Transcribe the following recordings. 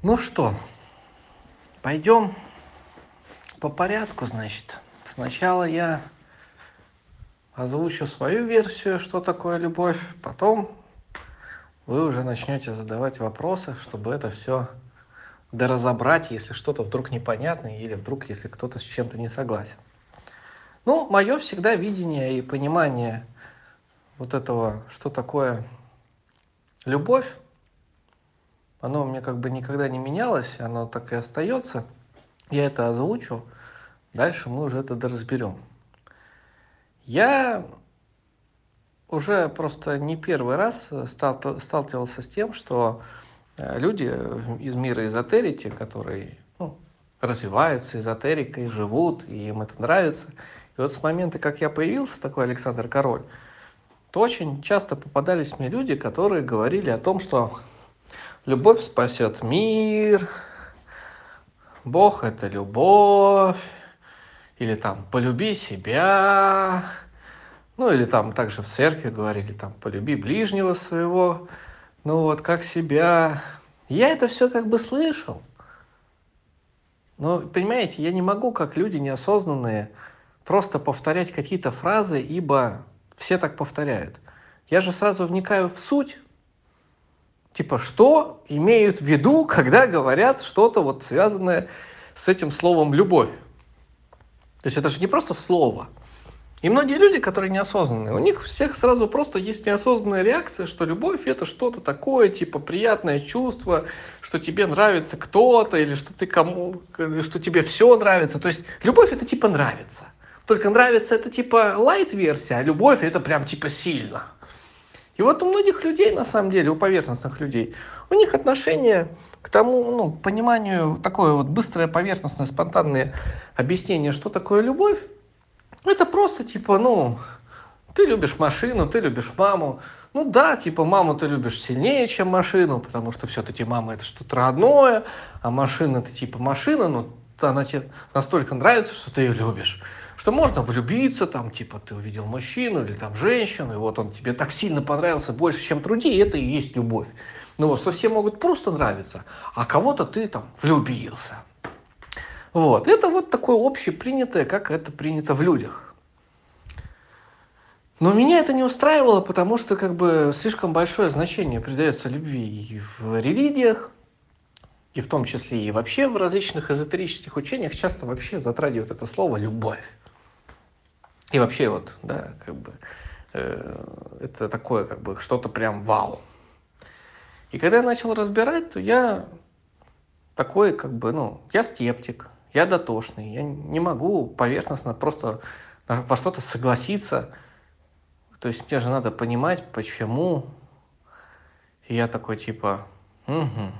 Ну что, пойдем по порядку, значит. Сначала я озвучу свою версию, что такое любовь, потом вы уже начнете задавать вопросы, чтобы это все доразобрать, если что-то вдруг непонятно или вдруг, если кто-то с чем-то не согласен. Ну, мое всегда видение и понимание вот этого, что такое любовь, оно у меня как бы никогда не менялось, оно так и остается. Я это озвучу, дальше мы уже это доразберем. Я уже просто не первый раз стал, сталкивался с тем, что э, люди из мира эзотерики, которые ну, развиваются эзотерикой, живут, и им это нравится. И вот с момента, как я появился, такой Александр Король, то очень часто попадались мне люди, которые говорили о том, что любовь спасет мир, Бог это любовь, или там полюби себя, ну или там также в церкви говорили там полюби ближнего своего, ну вот как себя. Я это все как бы слышал. Но, понимаете, я не могу, как люди неосознанные, просто повторять какие-то фразы, ибо все так повторяют. Я же сразу вникаю в суть, типа, что имеют в виду, когда говорят что-то вот связанное с этим словом «любовь». То есть это же не просто слово. И многие люди, которые неосознанные, у них всех сразу просто есть неосознанная реакция, что любовь это что-то такое, типа приятное чувство, что тебе нравится кто-то, или что ты кому, что тебе все нравится. То есть любовь это типа нравится. Только нравится это типа лайт-версия, а любовь это прям типа сильно. И вот у многих людей, на самом деле, у поверхностных людей, у них отношение к тому, ну, к пониманию, такое вот быстрое, поверхностное, спонтанное объяснение, что такое любовь, это просто типа, ну, ты любишь машину, ты любишь маму. Ну да, типа маму ты любишь сильнее, чем машину, потому что все-таки мама это что-то родное, а машина это типа машина, но она тебе настолько нравится, что ты ее любишь что можно влюбиться, там, типа, ты увидел мужчину или там женщину, и вот он тебе так сильно понравился больше, чем другие, и это и есть любовь. Ну вот, что все могут просто нравиться, а кого-то ты там влюбился. Вот, это вот такое общепринятое, как это принято в людях. Но меня это не устраивало, потому что как бы слишком большое значение придается любви и в религиях, и в том числе и вообще в различных эзотерических учениях часто вообще затрагивают это слово «любовь». И вообще вот, да, как бы, э, это такое, как бы, что-то прям вау. И когда я начал разбирать, то я такой, как бы, ну, я скептик, я дотошный, я не могу поверхностно просто во что-то согласиться. То есть мне же надо понимать, почему. И я такой, типа, угу.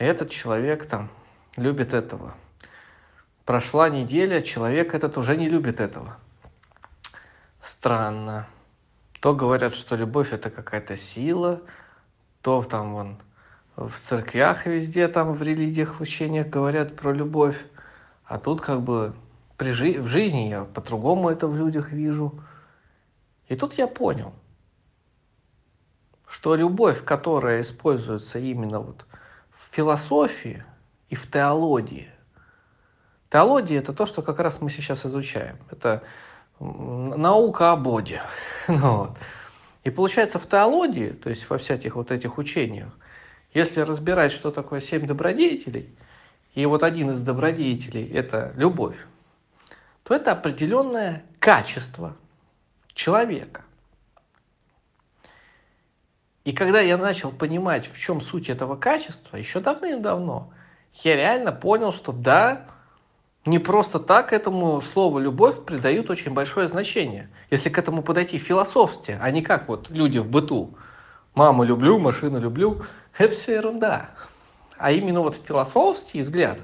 Этот человек там любит этого. Прошла неделя, человек этот уже не любит этого. Странно. То говорят, что любовь это какая-то сила, то там вон в церквях везде, там в религиях, в учениях говорят про любовь. А тут как бы при жи- в жизни я по-другому это в людях вижу. И тут я понял, что любовь, которая используется именно вот в философии и в теологии – Теология – это то, что как раз мы сейчас изучаем. Это наука о Боге. ну, вот. И получается в теологии, то есть во всяких вот этих учениях, если разбирать, что такое семь добродетелей, и вот один из добродетелей – это любовь, то это определенное качество человека. И когда я начал понимать, в чем суть этого качества, еще давным-давно, я реально понял, что да, не просто так этому слову «любовь» придают очень большое значение. Если к этому подойти философски, а не как вот люди в быту. Маму люблю, машину люблю. Это все ерунда. А именно вот философский взгляд,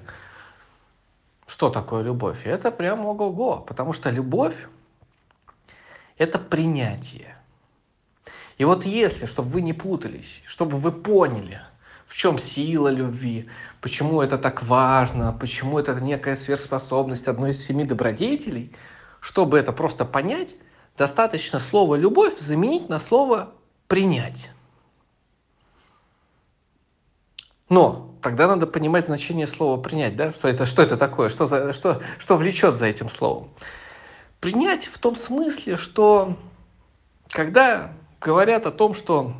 что такое любовь, это прям ого-го. Потому что любовь – это принятие. И вот если, чтобы вы не путались, чтобы вы поняли – в чем сила любви, почему это так важно, почему это некая сверхспособность одной из семи добродетелей. Чтобы это просто понять, достаточно слово «любовь» заменить на слово «принять». Но тогда надо понимать значение слова принять, да? Что это, что это такое, что, за, что, что влечет за этим словом. Принять в том смысле, что когда говорят о том, что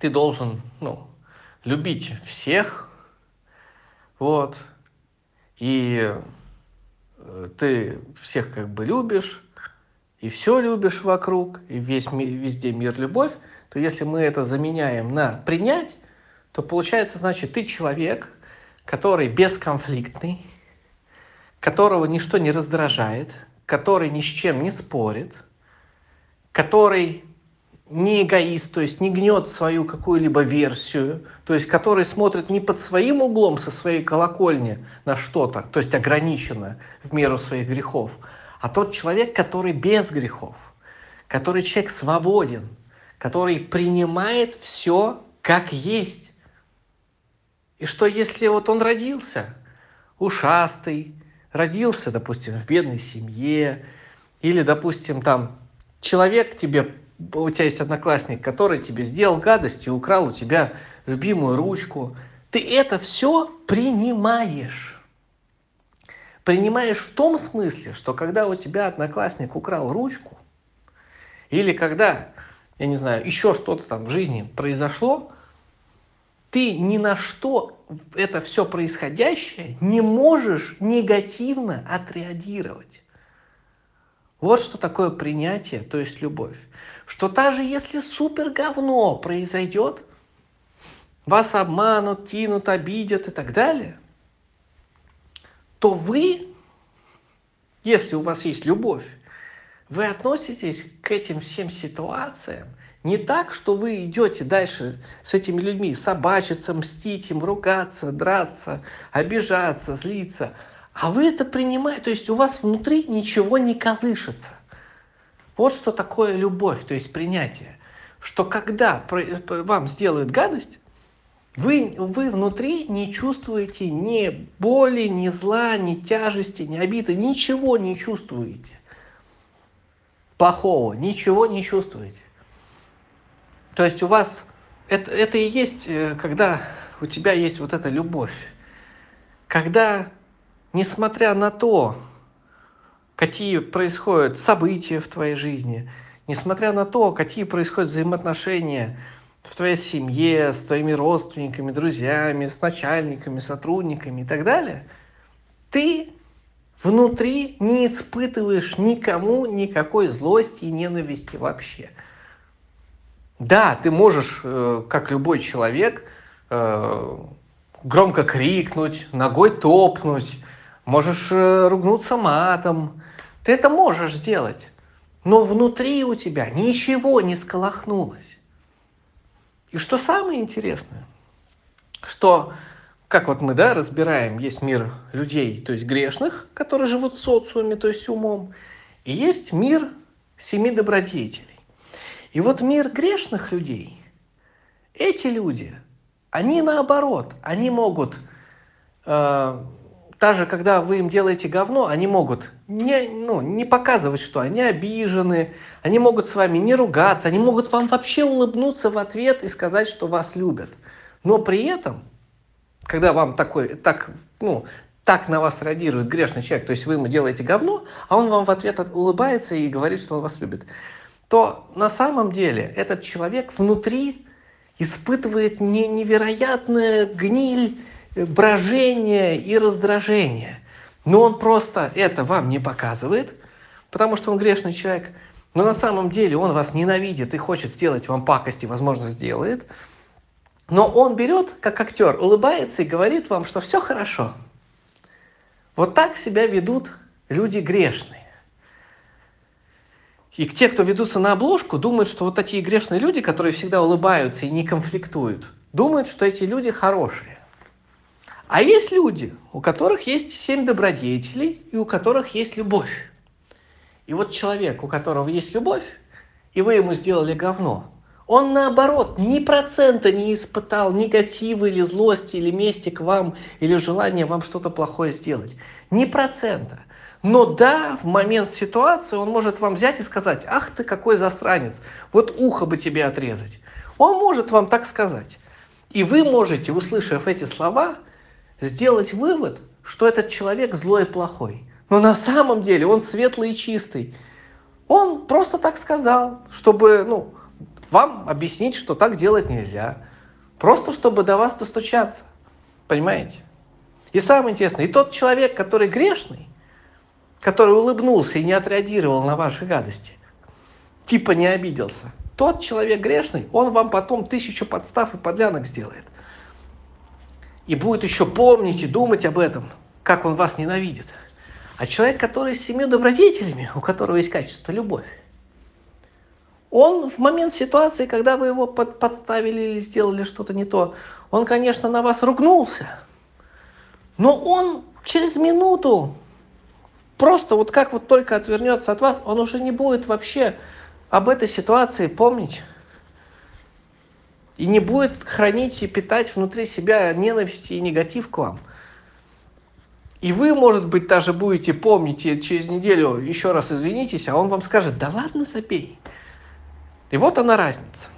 ты должен ну, любить всех, вот, и э, ты всех как бы любишь, и все любишь вокруг, и весь, везде мир, любовь, то если мы это заменяем на принять, то получается, значит, ты человек, который бесконфликтный, которого ничто не раздражает, который ни с чем не спорит, который не эгоист, то есть не гнет свою какую-либо версию, то есть который смотрит не под своим углом со своей колокольни на что-то, то есть ограниченно в меру своих грехов, а тот человек, который без грехов, который человек свободен, который принимает все как есть. И что если вот он родился ушастый, родился, допустим, в бедной семье, или, допустим, там человек тебе, у тебя есть одноклассник, который тебе сделал гадость и украл у тебя любимую ручку, ты это все принимаешь. Принимаешь в том смысле, что когда у тебя одноклассник украл ручку, или когда, я не знаю, еще что-то там в жизни произошло, ты ни на что это все происходящее не можешь негативно отреагировать. Вот что такое принятие, то есть любовь. Что даже если супер говно произойдет, вас обманут, кинут, обидят и так далее, то вы, если у вас есть любовь, вы относитесь к этим всем ситуациям не так, что вы идете дальше с этими людьми, собачиться, мстить им, ругаться, драться, обижаться, злиться, а вы это принимаете, то есть у вас внутри ничего не колышется. Вот что такое любовь, то есть принятие. Что когда вам сделают гадость, вы, вы внутри не чувствуете ни боли, ни зла, ни тяжести, ни обиды, ничего не чувствуете. Плохого, ничего не чувствуете. То есть у вас это, это и есть, э, когда у тебя есть вот эта любовь. Когда, несмотря на то, какие происходят события в твоей жизни, несмотря на то, какие происходят взаимоотношения в твоей семье, с твоими родственниками, друзьями, с начальниками, сотрудниками и так далее, ты внутри не испытываешь никому никакой злости и ненависти вообще. Да, ты можешь, э, как любой человек, э, громко крикнуть, ногой топнуть, можешь э, ругнуться матом. Ты это можешь сделать. Но внутри у тебя ничего не сколохнулось. И что самое интересное, что, как вот мы, да, разбираем, есть мир людей, то есть грешных, которые живут в социуме, то есть умом, и есть мир семи добродетелей. И вот мир грешных людей, эти люди, они наоборот, они могут, э, даже когда вы им делаете говно, они могут не, ну, не показывать, что они обижены, они могут с вами не ругаться, они могут вам вообще улыбнуться в ответ и сказать, что вас любят. Но при этом, когда вам такой, так, ну, так на вас реагирует грешный человек, то есть вы ему делаете говно, а он вам в ответ улыбается и говорит, что он вас любит то на самом деле этот человек внутри испытывает не невероятное гниль, брожение и раздражение. Но он просто это вам не показывает, потому что он грешный человек. Но на самом деле он вас ненавидит и хочет сделать вам пакости, возможно, сделает. Но он берет, как актер, улыбается и говорит вам, что все хорошо. Вот так себя ведут люди грешные. И те, кто ведутся на обложку, думают, что вот такие грешные люди, которые всегда улыбаются и не конфликтуют, думают, что эти люди хорошие. А есть люди, у которых есть семь добродетелей и у которых есть любовь. И вот человек, у которого есть любовь, и вы ему сделали говно, он наоборот ни процента не испытал негатива или злости, или мести к вам, или желания вам что-то плохое сделать. Ни процента. Но да, в момент ситуации он может вам взять и сказать, ах ты какой засранец, вот ухо бы тебе отрезать. Он может вам так сказать. И вы можете, услышав эти слова, сделать вывод, что этот человек злой и плохой. Но на самом деле он светлый и чистый. Он просто так сказал, чтобы ну, вам объяснить, что так делать нельзя. Просто чтобы до вас достучаться. Понимаете? И самое интересное, и тот человек, который грешный, который улыбнулся и не отреагировал на ваши гадости, типа не обиделся, тот человек грешный, он вам потом тысячу подстав и подлянок сделает. И будет еще помнить и думать об этом, как он вас ненавидит. А человек, который с семью добродетелями, у которого есть качество любовь, он в момент ситуации, когда вы его под, подставили или сделали что-то не то, он, конечно, на вас ругнулся, но он через минуту, просто вот как вот только отвернется от вас, он уже не будет вообще об этой ситуации помнить. И не будет хранить и питать внутри себя ненависть и негатив к вам. И вы, может быть, даже будете помнить, и через неделю еще раз извинитесь, а он вам скажет, да ладно, забей. И вот она разница.